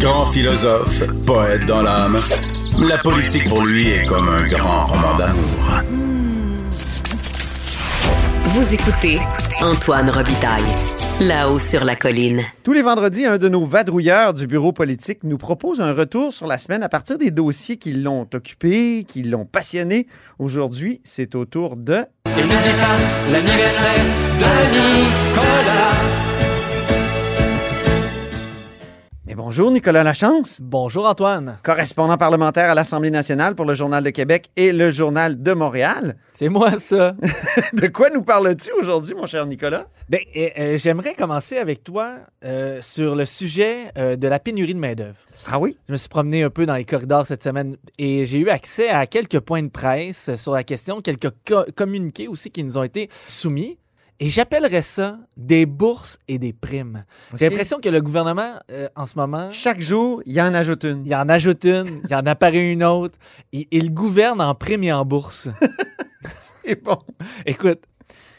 Grand philosophe, poète dans l'âme, la politique pour lui est comme un grand roman d'amour. Vous écoutez Antoine Robitaille, là-haut sur la colline. Tous les vendredis, un de nos vadrouilleurs du bureau politique nous propose un retour sur la semaine à partir des dossiers qui l'ont occupé, qui l'ont passionné. Aujourd'hui, c'est au tour de... Et n'oublie pas l'anniversaire de Nicolas. Bonjour Nicolas Lachance, Bonjour Antoine, correspondant parlementaire à l'Assemblée nationale pour le Journal de Québec et le Journal de Montréal. c'est moi ça. De quoi nous parles-tu aujourd'hui, mon cher Nicolas? ben, euh, euh, j'aimerais commencer avec toi euh, sur le sujet euh, de la pénurie de main-d'œuvre. Ah oui? Je me suis promené un peu dans les corridors cette semaine et j'ai eu accès à quelques points de presse sur la question, quelques co- communiqués aussi qui nous ont été soumis. Et j'appellerais ça des bourses et des primes. J'ai l'impression que le gouvernement, euh, en ce moment, Chaque jour, il y en ajoute une. il en ajoute une, il en apparaît une autre. Il, il gouverne en primes et en bourse. C'est bon. Écoute,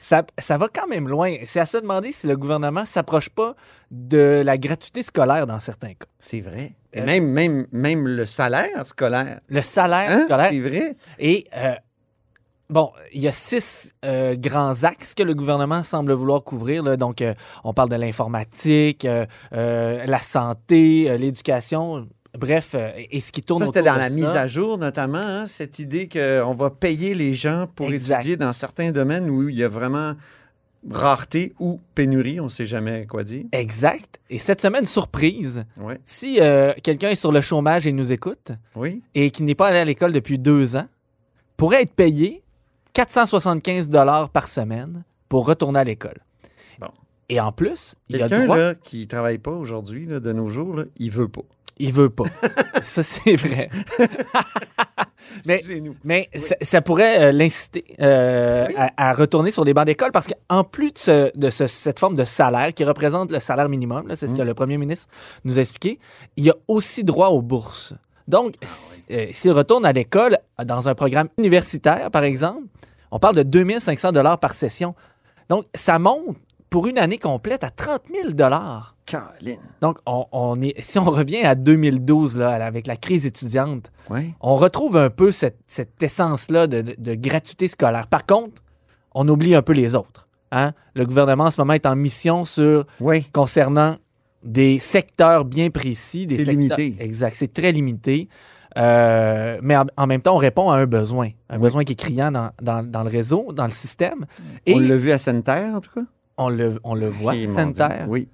ça, ça va quand même loin. C'est à se demander si le gouvernement s'approche pas de la gratuité scolaire dans certains cas. C'est vrai. Et Euh, même, même, même le salaire scolaire. Le salaire Hein? scolaire. C'est vrai. Et, euh, bon, il y a six euh, grands axes que le gouvernement semble vouloir couvrir. là. Donc, euh, on parle de l'informatique, euh, la santé, l'éducation. Bref, et ce qui tourne Ça, c'était dans de la ça. mise à jour, notamment, hein, cette idée qu'on va payer les gens pour Exact. étudier dans certains domaines où il y a vraiment rareté ou pénurie, on ne sait jamais quoi dire. Exact. Et cette semaine, surprise, Oui. si euh, quelqu'un est sur le chômage et nous écoute, Oui. et qui n'est pas allé à l'école depuis deux ans pourrait être payé 475 dollars par semaine pour retourner à l'école. Bon. Et en plus, il a Quelqu'un droit, là, qui ne travaille pas aujourd'hui, là, de nos jours, là, il veut pas. il veut pas. ça, c'est vrai. mais Excusez-nous. mais ça, ça pourrait euh, l'inciter euh, Oui. à, à retourner sur les bancs d'école parce qu'en plus de, ce- de ce- cette forme de salaire qui représente le salaire minimum, là, c'est ce Mm. que le premier ministre nous a expliqué, il y a aussi droit aux bourses. Donc, Ah euh, s'il retourne à l'école dans un programme universitaire, par exemple, on parle de 2500 dollars par session. Donc, ça monte pour une année complète à 30 000 dollars. Caroline. Donc, on, on est, si on revient à 2012, là, avec la crise étudiante, Oui. on retrouve un peu cette, cette essence-là de, de- de gratuité scolaire. Par contre, on oublie un peu les autres. hein. Le gouvernement, en ce moment, est en mission sur Oui. concernant des secteurs bien précis. C'est limité. Exact, c'est très limité. Euh, mais en, en même temps, on répond à un besoin, un Oui. besoin qui est criant dans, dans- dans le réseau, dans le système. Et On l'a vu à Santerre, en tout cas? on le, on le voit. Dieu, Oui.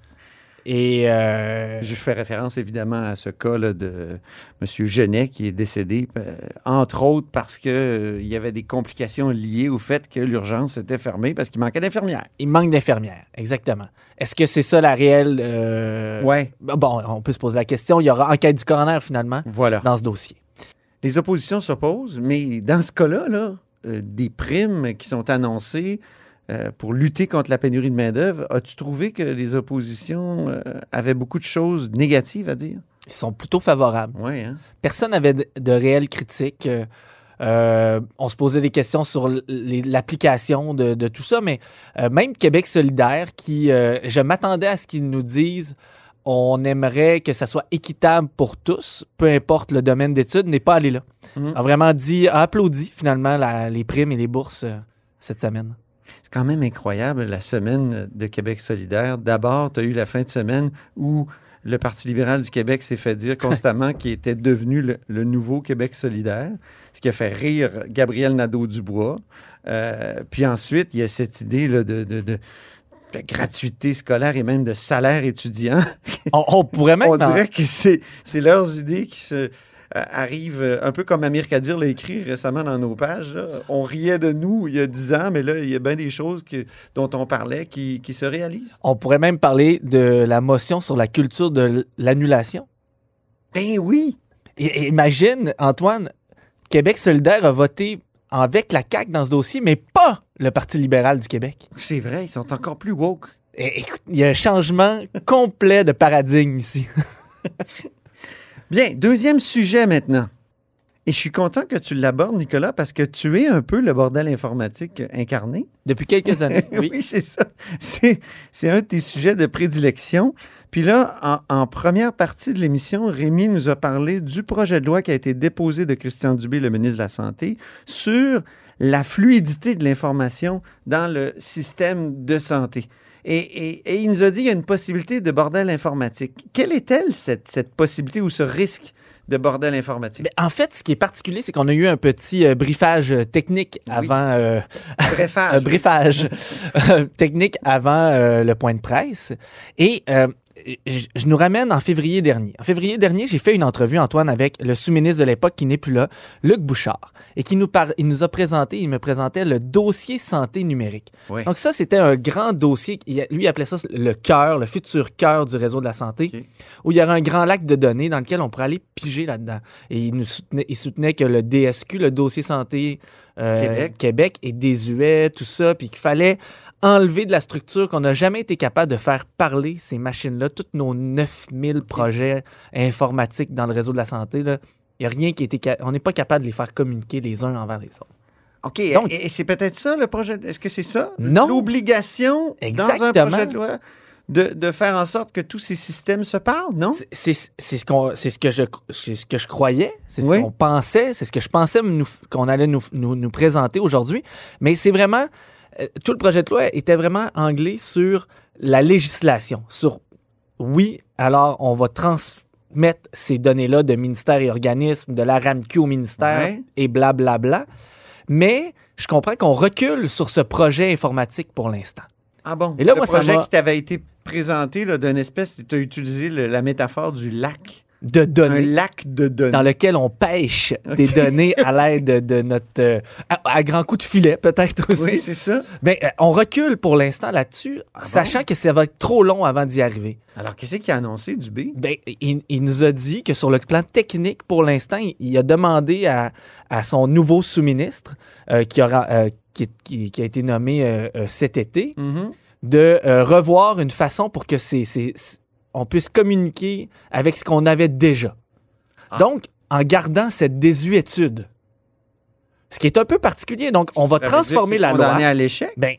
Et euh, Je fais référence évidemment à ce cas là, de M. Genet qui est décédé, euh, entre autres parce qu'il y avait des complications liées au fait que l'urgence était fermée parce qu'il manquait d'infirmières. il manque d'infirmières, exactement. Est-ce que c'est ça la réelle... euh, Oui, Bon, on peut se poser la question. Il y aura enquête du coroner, finalement, voilà. dans ce dossier. Les oppositions s'opposent, mais dans ce cas-là, là, euh, des primes qui sont annoncées euh, pour lutter contre la pénurie de main-d'œuvre, as-tu trouvé que les oppositions euh, avaient beaucoup de choses négatives à dire? Ils sont plutôt favorables. Oui, hein? Personne n'avait de, de réelles critiques. Euh, on se posait des questions sur l'application de, de tout ça, mais même Québec solidaire, qui, je m'attendais à ce qu'ils nous disent on aimerait que ça soit équitable pour tous, peu importe le domaine d'études, n'est pas allé là. Mhm. A vraiment dit, a applaudi finalement la- les primes et les bourses euh, cette semaine. C'est quand même incroyable la semaine de Québec solidaire. D'abord, tu as eu la fin de semaine où le Parti libéral du Québec s'est fait dire constamment qu'il était devenu le, le nouveau Québec solidaire, ce qui a fait rire Gabriel Nadeau-Dubois. Euh, puis ensuite, il y a cette idée là, de, de- de- de gratuité scolaire et même de salaire étudiant. On, on pourrait même... On dirait que c'est leurs idées qui se, euh, arrivent euh, un peu comme Amir Kadir l'a écrit récemment dans nos pages. là. On riait de nous il y a dix ans, mais là, il y a bien des choses que- dont on parlait qui, qui se réalisent. On pourrait même parler de la motion sur la culture de l'annulation. Ben oui! Et imagine, Antoine, Québec solidaire a voté avec la CAQ dans ce dossier, mais pas le Parti libéral du Québec. C'est vrai, ils sont encore plus woke. Et- écoute, il y a un changement complet de paradigme ici. Bien, deuxième sujet maintenant. Et je suis content que tu l'abordes, Nicolas, parce que tu es un peu le bordel informatique incarné. Depuis quelques années, oui. oui, c'est ça. C'est, un de tes sujets de prédilection. Puis là, en, en première partie de l'émission, Rémi nous a parlé du projet de loi qui a été déposé de Christian Dubé, le ministre de la Santé, sur la fluidité de l'information dans le système de santé. Et, et- et il nous a dit qu'il y a une possibilité de bordel informatique. Quelle est-elle, cette, cette possibilité ou ce risque de bordel informatique? Ben, en fait, ce qui est particulier, c'est qu'on a eu un petit euh, briefage euh, technique Oui. avant. euh, Brefage. un briefage euh, technique avant euh, le point de presse. Et euh, je, je nous ramène en février dernier. En février dernier, j'ai fait une entrevue, Antoine, avec le sous-ministre de l'époque qui n'est plus là, Luc Bouchard, et qui nous, par- il nous a présenté, il me présentait le dossier santé numérique. Oui. Donc ça, c'était un grand dossier. Lui, il appelait ça le cœur, le futur cœur du réseau de la santé, où il y aurait un grand lac de données dans lequel on pourrait aller piger là-dedans. Et il, nous soutenait, il soutenait que le DSQ, le dossier santé euh, Québec. Québec, est désuet, tout ça, puis qu'il fallait enlever de la structure, qu'on n'a jamais été capable de faire parler ces machines-là, tous nos 9000 projets informatiques dans le réseau de la santé. Il n'y a rien qui a été... ca- On n'est pas capable de les faire communiquer les uns envers les autres. OK. Donc- et, c'est peut-être ça le projet. Est-ce que c'est ça? Non. L'obligation dans un projet de loi de, de faire en sorte que tous ces systèmes se parlent, non? C'est- ce, ce, que je- c'est ce que je croyais, c'est ce Oui. qu'on pensait, c'est ce que je pensais qu'on allait nous, nous- nous présenter aujourd'hui. Mais c'est vraiment, tout le projet de loi était vraiment anglais sur la législation, sur oui, alors on va transmettre ces données-là de ministères et organismes, de la RAMQ au ministère Ouais. et blablabla. Mais je comprends qu'on recule sur ce projet informatique pour l'instant. Ah bon? Et là, le moi, projet qui t'avait été présenté d'une espèce, tu as utilisé le- la métaphore du lac. De Un données. lac de données. dans lequel on pêche des données à l'aide de, notre. euh, à, à grands coups de filet, peut-être aussi. Oui, c'est ça. Ben, euh, on recule pour l'instant là-dessus, sachant que ça va être trop long avant d'y arriver. Alors, qu'est-ce qu'il a annoncé du B? Ben, il, il nous a dit que sur le plan technique, pour l'instant, il, il a demandé à, à son nouveau sous-ministre, euh, qui, aura, qui, qui- qui a été nommé cet été, Mhm. de revoir une façon pour que c'est- on puisse communiquer avec ce qu'on avait déjà. Ah. Donc, en gardant cette désuétude. Ce qui est un peu particulier. Donc, on va Ça transformer la loi. à l'échec? Ben,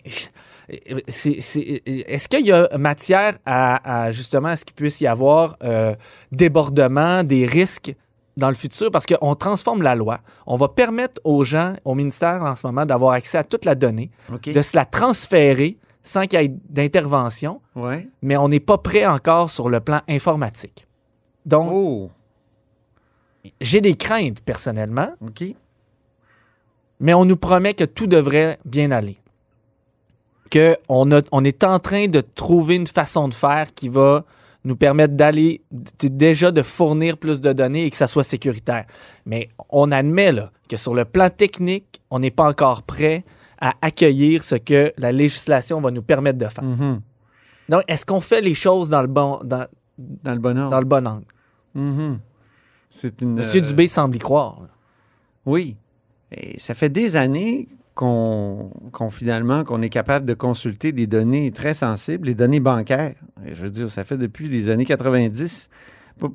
c'est- c'est- est-ce qu'il y a matière à, à, justement à ce qu'il puisse y avoir euh, débordement, des risques dans le futur? Parce qu'on transforme la loi. On va permettre aux gens, au ministère en ce moment, d'avoir accès à toute la donnée, de se la transférer sans qu'il y ait d'intervention, Ouais. mais on n'est pas prêt encore sur le plan informatique. Donc, Oh, j'ai des craintes personnellement, OK. mais on nous promet que tout devrait bien aller. Que on, est en train de trouver une façon de faire qui va nous permettre d'aller déjà de fournir plus de données et que ça soit sécuritaire. Mais on admet là, que sur le plan technique, on n'est pas encore prêt à accueillir ce que la législation va nous permettre de faire. Mhm. Donc, est-ce qu'on fait les choses dans le bon, dans, Dans le bon ordre. dans le bon angle? Mhm. C'est une. Monsieur euh, Dubé semble y croire. Oui. Et ça fait des années qu'on finalement qu'on est capable de consulter des données très sensibles, les données bancaires. Et je veux dire, ça fait depuis les années 90.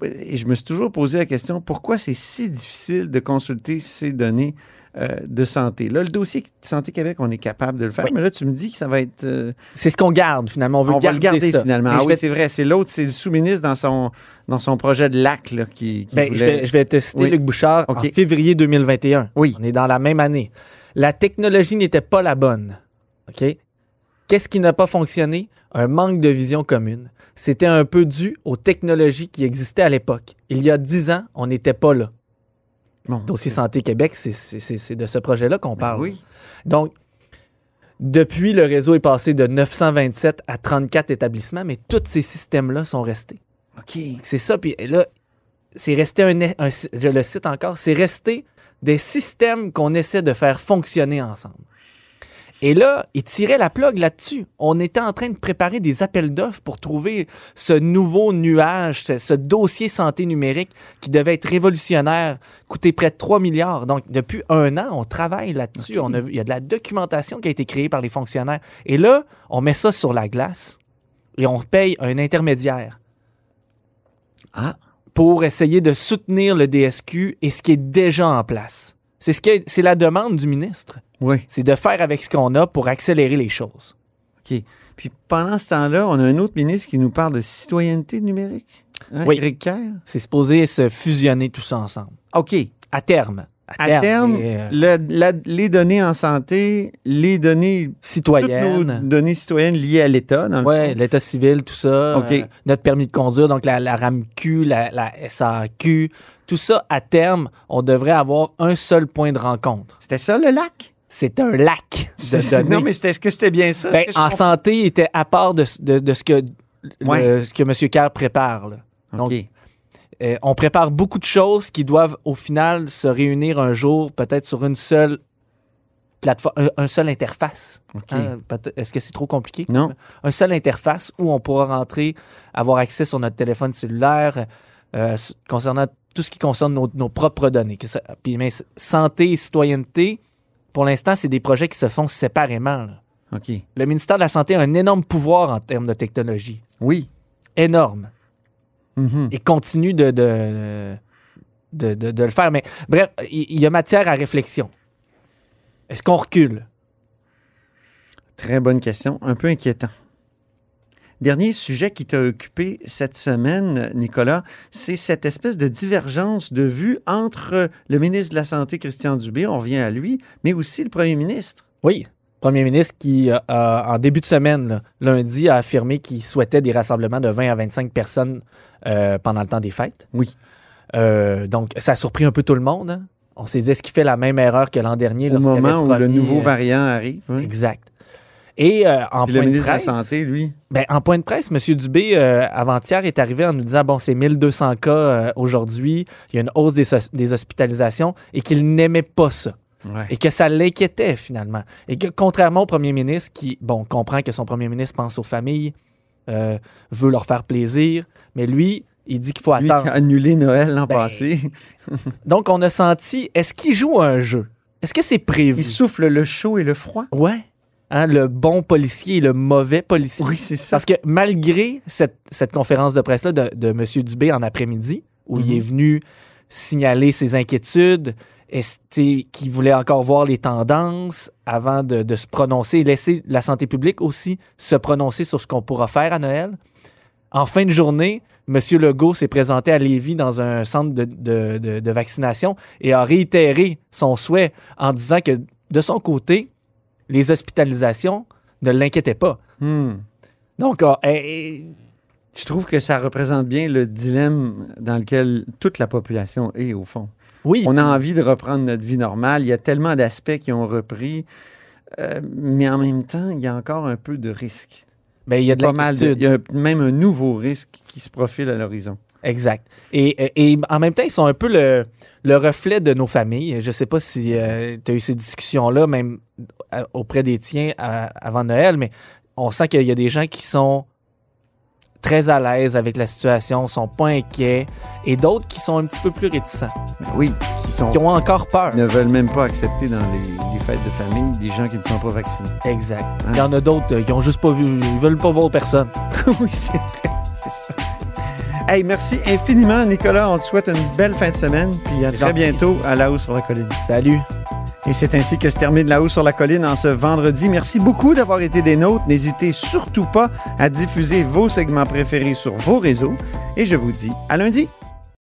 Et je me suis toujours posé la question pourquoi c'est si difficile de consulter ces données euh, de santé. Là, le dossier Santé Québec, on est capable de le faire, Oui. mais là, tu me dis que ça va être. euh, C'est ce qu'on garde finalement. On veut on va garder, le garder ça. finalement. Ah oui, vais c'est vrai. C'est l'autre, c'est le sous-ministre dans son, dans son projet de lac là, qui, qui Ben, je, vais, je vais te citer Oui. Luc Bouchard en février 2021. Oui. On est dans la même année. La technologie n'était pas la bonne. OK? Qu'est-ce qui n'a pas fonctionné? Un manque de vision commune. C'était un peu dû aux technologies qui existaient à l'époque. Il y a dix ans, on n'était pas là. Bon, Dossier Santé Québec, c'est- de ce projet-là qu'on ben parle. oui. Donc, depuis, le réseau est passé de 927 à 34 établissements, mais tous ces systèmes-là sont restés. OK. C'est ça. Puis là, c'est resté un, un- Je le cite encore, c'est resté des systèmes qu'on essaie de faire fonctionner ensemble. Et là, il tirait la plug là-dessus. On était en train de préparer des appels d'offres pour trouver ce nouveau nuage, ce, ce dossier santé numérique qui devait être révolutionnaire, coûter près de 3 milliards. Donc, depuis un an, on travaille là-dessus. Il y a de la documentation qui a été créée par les fonctionnaires. Et là, on met ça sur la glace et on paye un intermédiaire Ah. pour essayer de soutenir le DSQ et ce qui est déjà en place. C'est ce que c'est la demande du ministre. Oui. C'est de faire avec ce qu'on a pour accélérer les choses. OK. Puis pendant ce temps-là, on a un autre ministre qui nous parle de citoyenneté numérique. Hein, Oui. Éric Kerr? C'est supposé se fusionner tout ça ensemble. OK. À terme. À terme, Et, euh, le- la- les données en santé, les données, toutes nos citoyenne. données citoyennes liées à l'État, fond. l'état civil, tout ça. OK. euh, notre permis de conduire, donc la, la RAMQ, la, la SAQ, tout ça, à terme, on devrait avoir un seul point de rencontre. C'était ça le lac? C'est un lac de données. Non, mais est-ce que c'était bien ça? Ben, en comprends? santé, il était à part de, de- de ce, que, le- Ouais. ce que M. Kerr prépare. là. donc. Euh, on prépare beaucoup de choses qui doivent au final se réunir un jour, peut-être sur une seule plateforme, un, un seul interface. Hein, Est-ce que c'est trop compliqué? Non. Un seul interface où on pourra rentrer, avoir accès sur notre téléphone cellulaire euh, concernant tout ce qui concerne nos, nos propres données. Puis, mais santé et citoyenneté, pour l'instant, c'est des projets qui se font séparément. là. OK. Le ministère de la Santé a un énorme pouvoir en termes de technologie. Oui. Énorme. Mhm. et continue de, de, de, de- de le faire. Mais bref, il il y, a matière à réflexion. Est-ce qu'on recule? Très bonne question. Un peu inquiétant. Dernier sujet qui t'a occupé cette semaine, Nicolas, c'est cette espèce de divergence de vue entre le ministre de la Santé, Christian Dubé, on revient à lui, mais aussi le premier ministre. Oui. Premier ministre qui, euh, a- en début de semaine, là, lundi, a affirmé qu'il souhaitait des rassemblements de 20 à 25 personnes euh, pendant le temps des fêtes. Oui. Euh, donc, ça a surpris un peu tout le monde. hein. On s'est dit, est-ce qu'il fait la même erreur que l'an dernier? Au moment où le nouveau euh, variant arrive. hein? Exact. Et euh, en Puis le point de presse, de la Santé, lui? Ben, en point de presse, M. Dubé, euh, avant-hier, est arrivé en nous disant bon, c'est 1200 cas euh, aujourd'hui, il y a une hausse des, hos- des hospitalisations et qu'il n'aimait pas ça. Et que ça l'inquiétait finalement. Et que contrairement au premier ministre qui, bon, comprend que son premier ministre pense aux familles, veut leur faire plaisir, mais lui, il dit qu'il faut Lui attendre. a annulé Noël l'an Ben, passé. Donc, on a senti, est-ce qu'il joue à un jeu? Est-ce que c'est prévu? Il souffle le chaud et le froid? Ouais. Hein, le bon policier et le mauvais policier. Oui, c'est ça. Parce que malgré cette, cette conférence de presse-là de, de M. Dubé en après-midi, où il est venu signaler ses inquiétudes, qu'il voulait encore voir les tendances avant de, de se prononcer et laisser la santé publique aussi se prononcer sur ce qu'on pourra faire à Noël. En fin de journée, M. Legault s'est présenté à Lévis dans un centre de- de vaccination et a réitéré son souhait en disant que de son côté, les hospitalisations ne l'inquiétaient pas. Hmm. Donc, ah, eh, Je trouve que ça représente bien le dilemme dans lequel toute la population est, au fond. oui, On a envie de reprendre notre vie normale. Il y a tellement d'aspects qui ont repris. euh, mais en même temps, il y a encore un peu de risque. ben, il y a de Pas mal. de- il y a même un nouveau risque qui se profile à l'horizon. Exact. Et, en même temps, ils sont un peu le, le reflet de nos familles. Je ne sais pas si tu as eu ces discussions-là, même euh, auprès des tiens à- avant Noël, mais on sent qu'il y a des gens qui sont très à l'aise avec la situation, sont pas inquiets, et d'autres qui sont un petit peu plus réticents, Oui, qui, sont, qui ont encore peur. ne veulent même pas accepter dans les, les fêtes de famille des gens qui ne sont pas vaccinés. Exact. Il y en a d'autres euh, qui ont juste pas vu, ils veulent pas voir personne. oui, c'est vrai. C'est ça. Hey, merci infiniment, Nicolas. On te souhaite une belle fin de semaine. Puis à très bientôt à La Haut sur la Colline. Salut. Et c'est ainsi que se termine La Haut sur la Colline en ce vendredi. Merci beaucoup d'avoir été des nôtres. N'hésitez surtout pas à diffuser vos segments préférés sur vos réseaux. Et je vous dis à lundi.